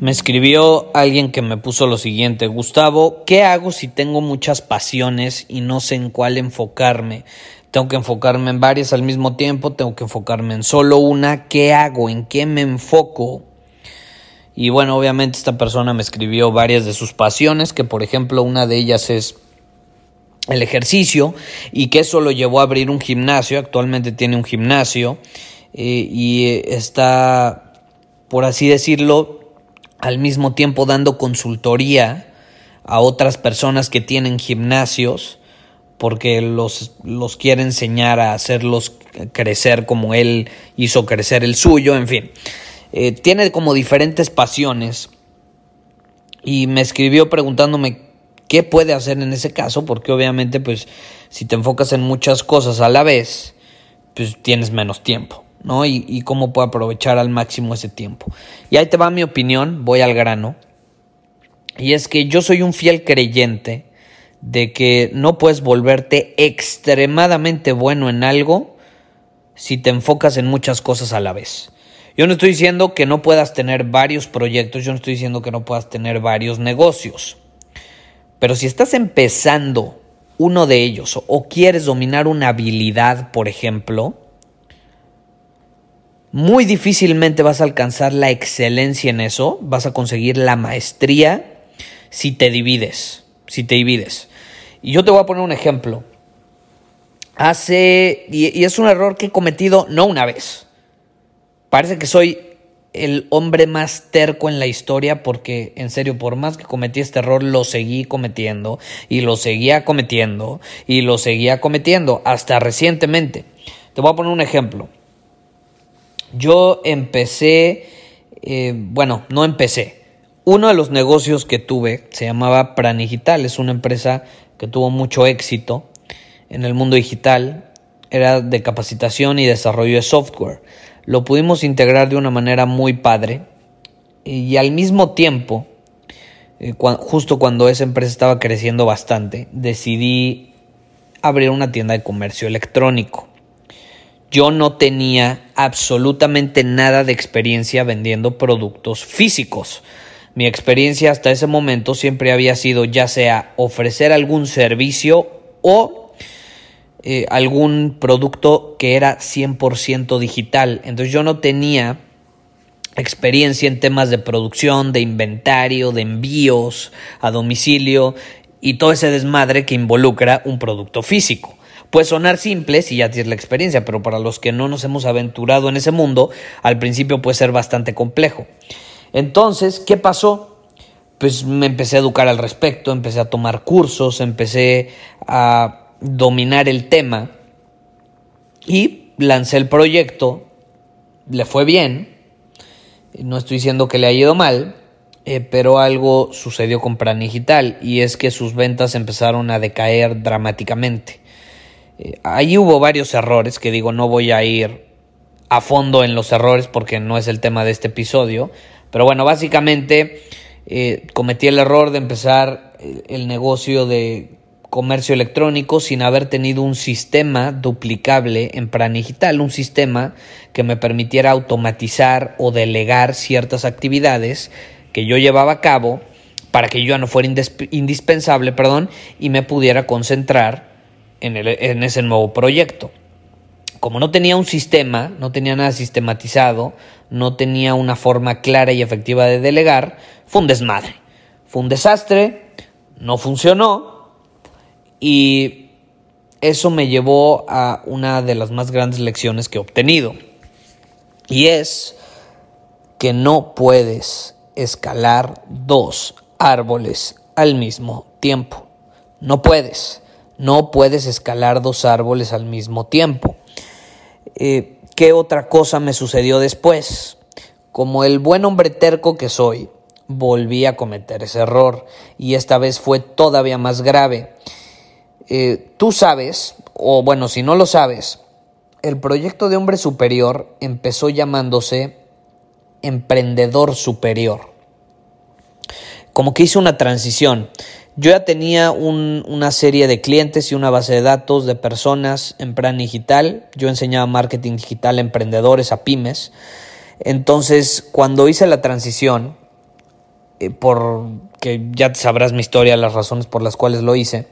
Me escribió alguien que me puso lo siguiente, Gustavo, ¿qué hago si tengo muchas pasiones y no sé en cuál enfocarme? Tengo que enfocarme en varias al mismo tiempo, tengo que enfocarme en solo una, ¿qué hago? ¿En qué me enfoco? Y bueno, obviamente esta persona me escribió varias de sus pasiones, que por ejemplo una de ellas es el ejercicio y que eso lo llevó a abrir un gimnasio, actualmente tiene un gimnasio eh, y está, por así decirlo, al mismo tiempo dando consultoría a otras personas que tienen gimnasios porque los, los quiere enseñar a hacerlos crecer como él hizo crecer el suyo, en fin. Eh, tiene como diferentes pasiones y me escribió preguntándome qué puede hacer en ese caso, porque obviamente pues si te enfocas en muchas cosas a la vez, pues tienes menos tiempo. ¿No? Y, cómo puedo aprovechar al máximo ese tiempo. Y ahí te va mi opinión, voy al grano. Y es que yo soy un fiel creyente de que no puedes volverte extremadamente bueno en algo si te enfocas en muchas cosas a la vez. Yo no estoy diciendo que no puedas tener varios proyectos, yo no estoy diciendo que no puedas tener varios negocios. Pero si estás empezando uno de ellos o quieres dominar una habilidad, por ejemplo, muy difícilmente vas a alcanzar la excelencia en eso, vas a conseguir la maestría si te divides, si te divides. Y yo te voy a poner un ejemplo. Hace, y, es un error que he cometido no una vez. Parece que soy el hombre más terco en la historia porque, en serio, por más que cometí este error, lo seguí cometiendo y lo seguía cometiendo y lo seguía cometiendo hasta recientemente. Te voy a poner un ejemplo. Yo empecé, eh, bueno, no empecé. Uno de los negocios que tuve se llamaba Pranigital, es una empresa que tuvo mucho éxito en el mundo digital, era de capacitación y desarrollo de software. Lo pudimos integrar de una manera muy padre y al mismo tiempo, eh, justo cuando esa empresa estaba creciendo bastante, decidí abrir una tienda de comercio electrónico yo no tenía absolutamente nada de experiencia vendiendo productos físicos. Mi experiencia hasta ese momento siempre había sido ya sea ofrecer algún servicio o eh, algún producto que era 100% digital. Entonces yo no tenía experiencia en temas de producción, de inventario, de envíos a domicilio y todo ese desmadre que involucra un producto físico. Puede sonar simple si ya tienes la experiencia, pero para los que no nos hemos aventurado en ese mundo, al principio puede ser bastante complejo. Entonces, ¿qué pasó? Pues me empecé a educar al respecto, empecé a tomar cursos, empecé a dominar el tema y lancé el proyecto, le fue bien, no estoy diciendo que le haya ido mal, eh, pero algo sucedió con Pranigital y es que sus ventas empezaron a decaer dramáticamente. Eh, ahí hubo varios errores que digo, no voy a ir a fondo en los errores porque no es el tema de este episodio. Pero bueno, básicamente eh, cometí el error de empezar eh, el negocio de comercio electrónico sin haber tenido un sistema duplicable en Pranigital, un sistema que me permitiera automatizar o delegar ciertas actividades que yo llevaba a cabo para que yo no fuera indispensable, perdón, y me pudiera concentrar en, ese nuevo proyecto. Como no tenía un sistema, no tenía nada sistematizado, no tenía una forma clara y efectiva de delegar, fue un desmadre. Fue un desastre, no funcionó y eso me llevó a una de las más grandes lecciones que he obtenido. Y es que no puedes escalar dos árboles al mismo tiempo. No puedes. No puedes escalar dos árboles al mismo tiempo. Eh, ¿Qué otra cosa me sucedió después? Como el buen hombre terco que soy, volví a cometer ese error y esta vez fue todavía más grave. Eh, tú sabes, o bueno, si no lo sabes, el proyecto de hombre superior empezó llamándose emprendedor superior. Como que hizo una transición. Yo ya tenía una serie de clientes y una base de datos de personas en plan digital. Yo enseñaba marketing digital a emprendedores, a pymes. Entonces, cuando hice la transición, eh, por que ya sabrás mi historia, las razones por las cuales lo hice,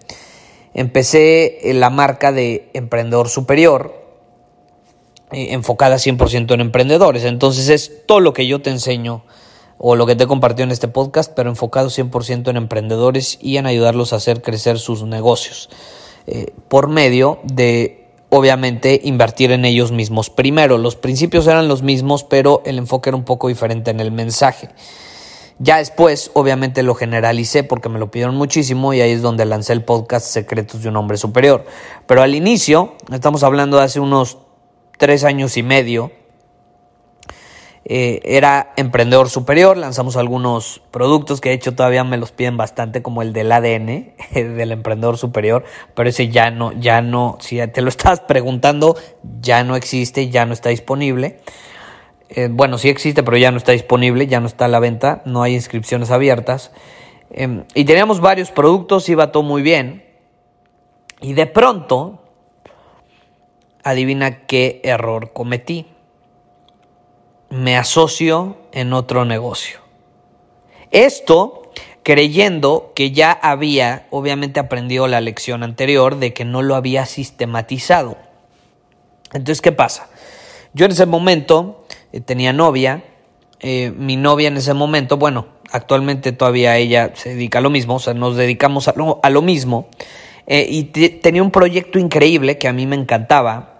empecé la marca de Emprendedor Superior, eh, enfocada 100% en emprendedores. Entonces es todo lo que yo te enseño o lo que te he compartido en este podcast, pero enfocado 100% en emprendedores y en ayudarlos a hacer crecer sus negocios eh, por medio de obviamente invertir en ellos mismos primero. Los principios eran los mismos, pero el enfoque era un poco diferente en el mensaje. Ya después, obviamente, lo generalicé porque me lo pidieron muchísimo y ahí es donde lancé el podcast Secretos de un Hombre Superior. Pero al inicio, estamos hablando de hace unos tres años y medio, eh, era emprendedor superior, lanzamos algunos productos que de hecho todavía me los piden bastante, como el del ADN del emprendedor superior, pero ese ya no, ya no, si te lo estás preguntando, ya no existe, ya no está disponible. Eh, bueno, sí existe, pero ya no está disponible, ya no está a la venta, no hay inscripciones abiertas. Em, y teníamos varios productos, iba todo muy bien. Y de pronto, adivina qué error cometí me asocio en otro negocio. Esto creyendo que ya había, obviamente, aprendido la lección anterior de que no lo había sistematizado. Entonces, ¿qué pasa? Yo en ese momento eh, tenía novia, eh, mi novia en ese momento, bueno, actualmente todavía ella se dedica a lo mismo, o sea, nos dedicamos a lo, mismo, eh, y tenía un proyecto increíble que a mí me encantaba,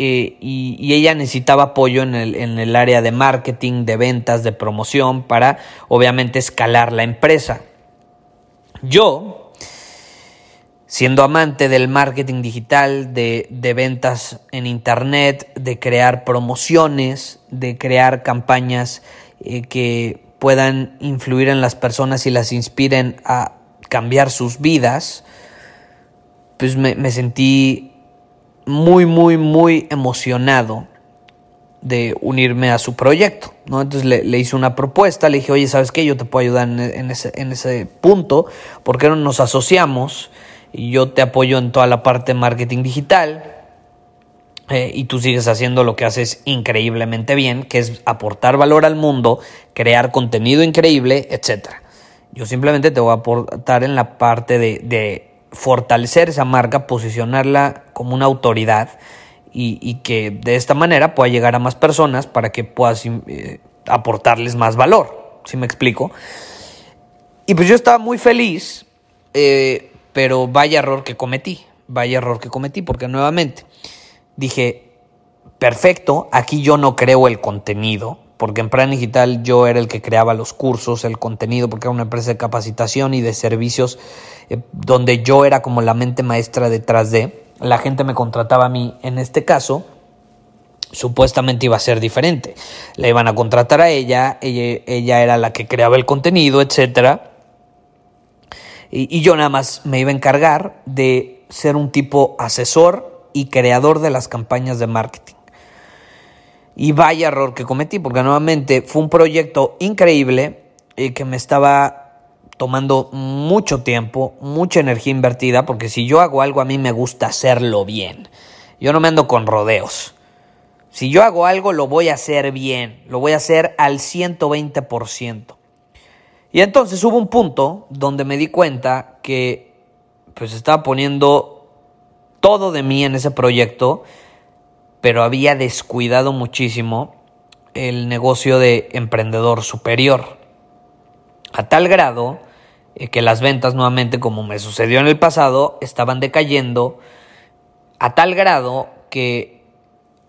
eh, y, ella necesitaba apoyo en el, en el área de marketing, de ventas, de promoción para obviamente escalar la empresa. Yo, siendo amante del marketing digital, de, de, ventas en Internet, de crear promociones, de crear campañas eh, que puedan influir en las personas y las inspiren a cambiar sus vidas, pues me, me sentí muy, muy, muy emocionado de unirme a su proyecto, ¿no? Entonces le, hice una propuesta, le dije, oye, ¿sabes qué? Yo te puedo ayudar en, ese, en ese punto, ¿por qué no nos asociamos? Y yo te apoyo en toda la parte de marketing digital, eh, y tú sigues haciendo lo que haces increíblemente bien, que es aportar valor al mundo, crear contenido increíble, etc. Yo simplemente te voy a aportar en la parte de, fortalecer esa marca, posicionarla como una autoridad y, que de esta manera pueda llegar a más personas para que puedas eh, aportarles más valor. ¿Sí me explico? Y pues yo estaba muy feliz, eh, pero vaya error que cometí, vaya error que cometí, porque nuevamente dije, perfecto, aquí yo no creo el contenido, porque en Plan Digital yo era el que creaba los cursos, el contenido, porque era una empresa de capacitación y de servicios eh, donde yo era como la mente maestra detrás de. La gente me contrataba a mí en este caso. Supuestamente iba a ser diferente. La iban a contratar a ella, ella, era la que creaba el contenido, etc. Y, y yo nada más me iba a encargar de ser un tipo asesor y creador de las campañas de marketing. Y vaya error que cometí, porque nuevamente fue un proyecto increíble y que me estaba tomando mucho tiempo, mucha energía invertida, porque si yo hago algo a mí me gusta hacerlo bien. Yo no me ando con rodeos. Si yo hago algo lo voy a hacer bien, lo voy a hacer al 120%. Y entonces hubo un punto donde me di cuenta que pues estaba poniendo todo de mí en ese proyecto pero había descuidado muchísimo el negocio de emprendedor superior. A tal grado eh, que las ventas nuevamente, como me sucedió en el pasado, estaban decayendo a tal grado que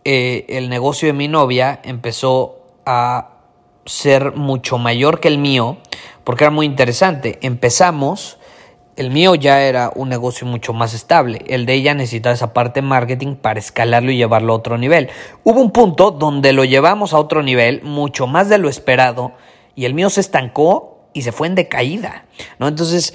eh, el negocio de mi novia empezó a ser mucho mayor que el mío, porque era muy interesante. Empezamos, el mío ya era un negocio mucho más estable, el de ella necesitaba esa parte marketing para escalarlo y llevarlo a otro nivel. Hubo un punto donde lo llevamos a otro nivel, mucho más de lo esperado, y el mío se estancó y se fue en decaída, ¿no? Entonces,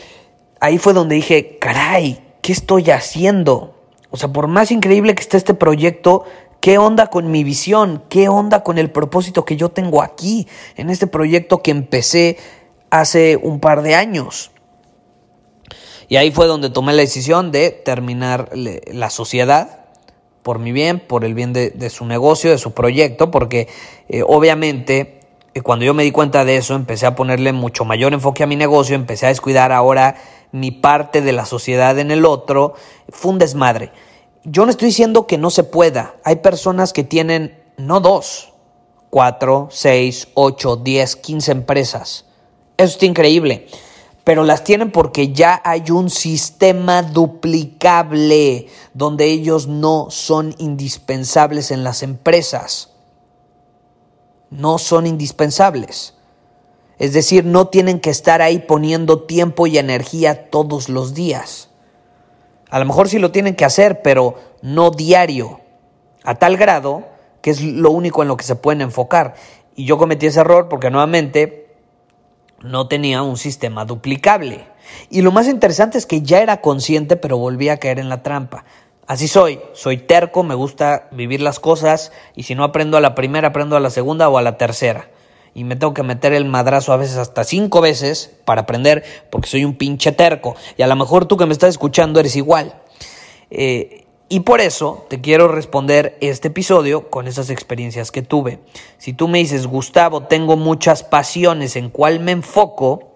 ahí fue donde dije, caray, ¿qué estoy haciendo? O sea, por más increíble que esté este proyecto, ¿qué onda con mi visión? ¿Qué onda con el propósito que yo tengo aquí, en este proyecto que empecé hace un par de años? Y ahí fue donde tomé la decisión de terminar la sociedad por mi bien, por el bien de, su negocio, de su proyecto, porque eh, obviamente cuando yo me di cuenta de eso, empecé a ponerle mucho mayor enfoque a mi negocio, empecé a descuidar ahora mi parte de la sociedad en el otro, fue un desmadre. Yo no estoy diciendo que no se pueda. Hay personas que tienen no dos, cuatro, seis, ocho, diez, quince empresas. Eso está increíble. Pero las tienen porque ya hay un sistema duplicable donde ellos no son indispensables en las empresas no son indispensables. Es decir, no tienen que estar ahí poniendo tiempo y energía todos los días. A lo mejor sí lo tienen que hacer, pero no diario, a tal grado que es lo único en lo que se pueden enfocar. Y yo cometí ese error porque nuevamente no tenía un sistema duplicable. Y lo más interesante es que ya era consciente, pero volví a caer en la trampa. Así soy, soy terco, me gusta vivir las cosas y si no aprendo a la primera, aprendo a la segunda o a la tercera. Y me tengo que meter el madrazo a veces hasta cinco veces para aprender porque soy un pinche terco. Y a lo mejor tú que me estás escuchando eres igual. Eh, y por eso te quiero responder este episodio con esas experiencias que tuve. Si tú me dices, Gustavo, tengo muchas pasiones, ¿en cuál me enfoco?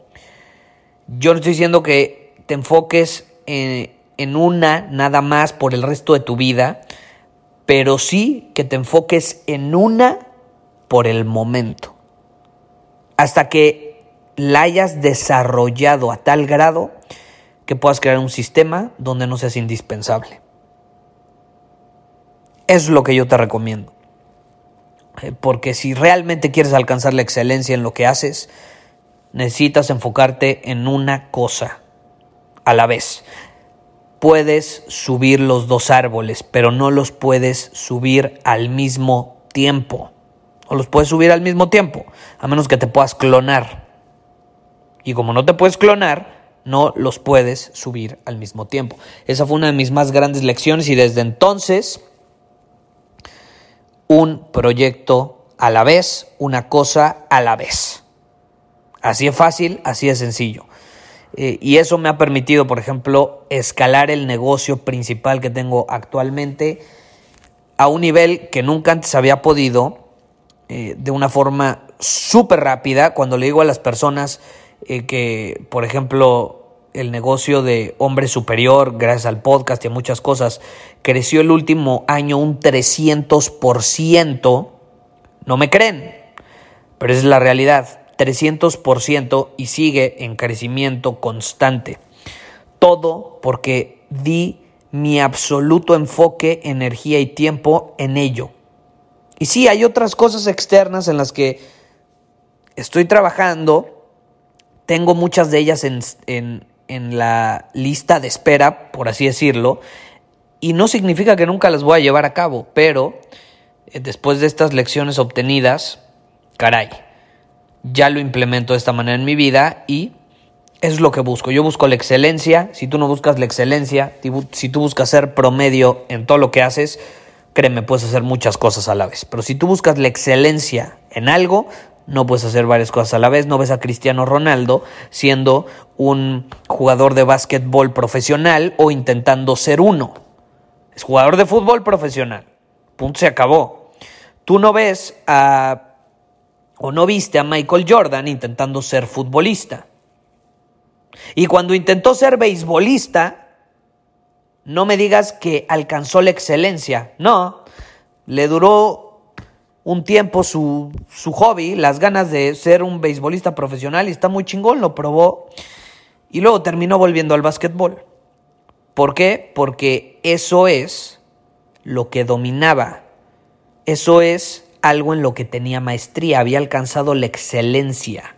Yo no estoy diciendo que te enfoques en en una nada más por el resto de tu vida, pero sí que te enfoques en una por el momento. Hasta que la hayas desarrollado a tal grado que puedas crear un sistema donde no seas indispensable. Es lo que yo te recomiendo. Eh, porque si realmente quieres alcanzar la excelencia en lo que haces, necesitas enfocarte en una cosa a la vez puedes subir los dos árboles, pero no los puedes subir al mismo tiempo. O los puedes subir al mismo tiempo, a menos que te puedas clonar. Y como no te puedes clonar, no los puedes subir al mismo tiempo. Esa fue una de mis más grandes lecciones y desde entonces un proyecto a la vez, una cosa a la vez. Así es fácil, así es sencillo. Eh, y eso me ha permitido, por ejemplo, escalar el negocio principal que tengo actualmente a un nivel que nunca antes había podido, eh, de una forma súper rápida. Cuando le digo a las personas eh, que, por ejemplo, el negocio de hombre superior, gracias al podcast y a muchas cosas, creció el último año un 300%, no me creen, pero es la realidad. 300% y sigue en crecimiento constante. Todo porque di mi absoluto enfoque, energía y tiempo en ello. Y sí, hay otras cosas externas en las que estoy trabajando, tengo muchas de ellas en, en, en la lista de espera, por así decirlo, y no significa que nunca las voy a llevar a cabo, pero eh, después de estas lecciones obtenidas, caray, ya lo implemento de esta manera en mi vida y es lo que busco. Yo busco la excelencia. Si tú no buscas la excelencia, si tú buscas ser promedio en todo lo que haces, créeme, puedes hacer muchas cosas a la vez. Pero si tú buscas la excelencia en algo, no puedes hacer varias cosas a la vez. No ves a Cristiano Ronaldo siendo un jugador de básquetbol profesional o intentando ser uno. Es jugador de fútbol profesional. Punto, se acabó. Tú no ves a o no viste a Michael Jordan intentando ser futbolista. Y cuando intentó ser beisbolista, no me digas que alcanzó la excelencia. No, le duró un tiempo su, su hobby, las ganas de ser un beisbolista profesional y está muy chingón, lo probó. Y luego terminó volviendo al básquetbol. ¿Por qué? Porque eso es lo que dominaba. Eso es algo en lo que tenía maestría, había alcanzado la excelencia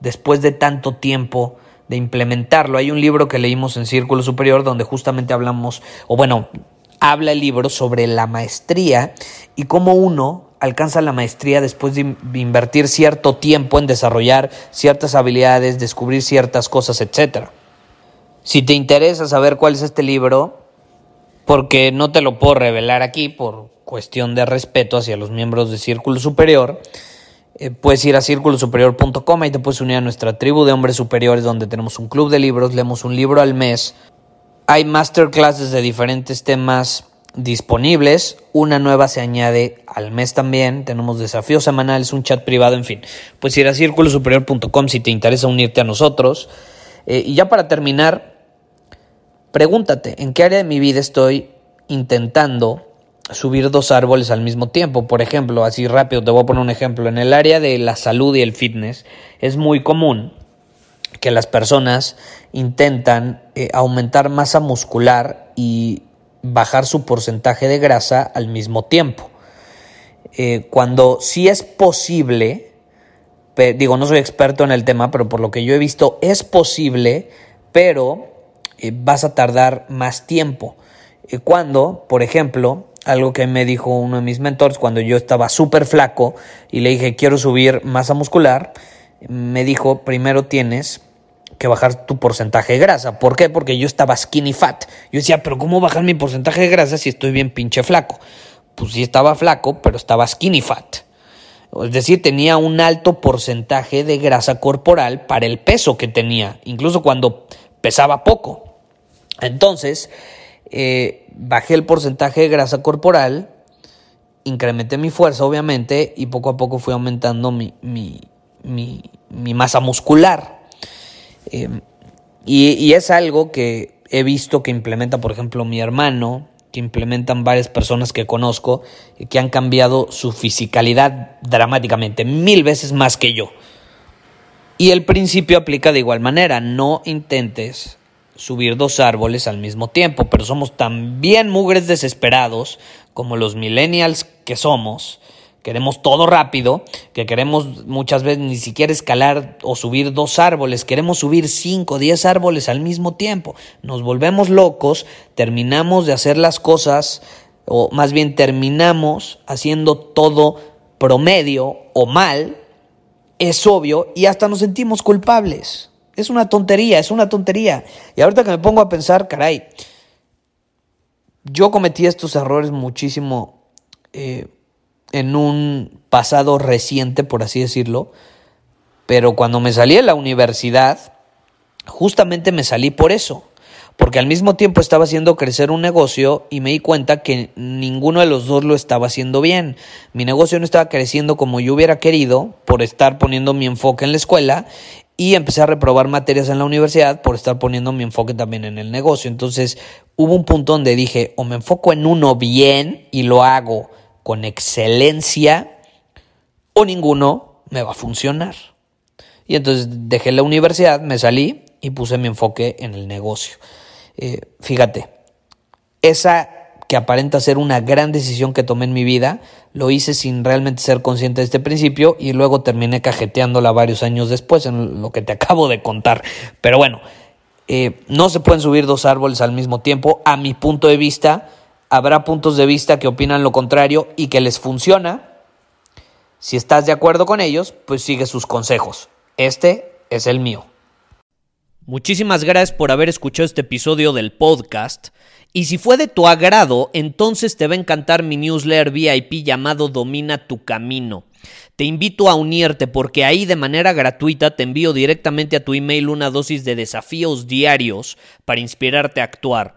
después de tanto tiempo de implementarlo. Hay un libro que leímos en Círculo Superior donde justamente hablamos, o bueno, habla el libro sobre la maestría y cómo uno alcanza la maestría después de invertir cierto tiempo en desarrollar ciertas habilidades, descubrir ciertas cosas, etc. Si te interesa saber cuál es este libro, porque no te lo puedo revelar aquí por cuestión de respeto hacia los miembros de Círculo Superior, eh, puedes ir a círculosuperior.com y te puedes unir a nuestra tribu de hombres superiores donde tenemos un club de libros, leemos un libro al mes. Hay masterclasses de diferentes temas disponibles. Una nueva se añade al mes también. Tenemos desafíos semanales, un chat privado, en fin. Puedes ir a círculosuperior.com si te interesa unirte a nosotros. Eh, y ya para terminar, pregúntate, ¿en qué área de mi vida estoy intentando subir dos árboles al mismo tiempo. Por ejemplo, así rápido te voy a poner un ejemplo. En el área de la salud y el fitness es muy común que las personas intentan eh, aumentar masa muscular y bajar su porcentaje de grasa al mismo tiempo. Eh, cuando sí es posible, digo, no soy experto en el tema, pero por lo que yo he visto es posible, pero eh, vas a tardar más tiempo. cuando, por ejemplo, algo que me dijo uno de mis mentores cuando yo estaba súper flaco y le dije quiero subir masa muscular, me dijo primero tienes que bajar tu porcentaje de grasa. ¿Por qué? Porque yo estaba skinny fat. Yo decía, pero ¿cómo bajar mi porcentaje de grasa si estoy bien pinche flaco? Pues sí estaba flaco, pero estaba skinny fat. Es decir, tenía un alto porcentaje de grasa corporal para el peso que tenía, incluso cuando pesaba poco. Entonces, eh, bajé el porcentaje de grasa corporal, incrementé mi fuerza obviamente y poco a poco fui aumentando mi, mi, masa muscular. Em, y, es algo que he visto que implementa, por ejemplo, mi hermano, que implementan varias personas que conozco, que han cambiado su fisicalidad dramáticamente, mil veces más que yo. Y el principio aplica de igual manera, no intentes subir dos árboles al mismo tiempo, pero somos también mugres desesperados como los millennials que somos. Queremos todo rápido, que queremos muchas veces ni siquiera escalar o subir dos árboles, queremos subir cinco, diez árboles al mismo tiempo. Nos volvemos locos, terminamos de hacer las cosas, o más bien terminamos haciendo todo promedio o mal, es obvio, y hasta nos sentimos culpables. Es una tontería, es una tontería. Y ahorita que me pongo a pensar, caray, yo cometí estos errores muchísimo eh, en un pasado reciente, por así decirlo, pero cuando me salí de la universidad, justamente me salí por eso, porque al mismo tiempo estaba haciendo crecer un negocio y me di cuenta que ninguno de los dos lo estaba haciendo bien. Mi negocio no estaba creciendo como yo hubiera querido por estar poniendo mi enfoque en la escuela y empecé a reprobar materias en la universidad por estar poniendo mi enfoque también en el negocio. Entonces hubo un punto donde dije, o me enfoco en uno bien y lo hago con excelencia, o ninguno me va a funcionar. Y entonces dejé la universidad, me salí y puse mi enfoque en el negocio. Eh, fíjate, esa que aparenta ser una gran decisión que tomé en mi vida, lo hice sin realmente ser consciente de este principio y luego terminé cajeteándola varios años después en lo que te acabo de contar. Pero bueno, eh, no se pueden subir dos árboles al mismo tiempo. A mi punto de vista, habrá puntos de vista que opinan lo contrario y que les funciona. Si estás de acuerdo con ellos, pues sigue sus consejos. Este es el mío. Muchísimas gracias por haber escuchado este episodio del podcast. Y si fue de tu agrado, entonces te va a encantar mi newsletter VIP llamado Domina tu Camino. Te invito a unirte porque ahí de manera gratuita te envío directamente a tu email una dosis de desafíos diarios para inspirarte a actuar.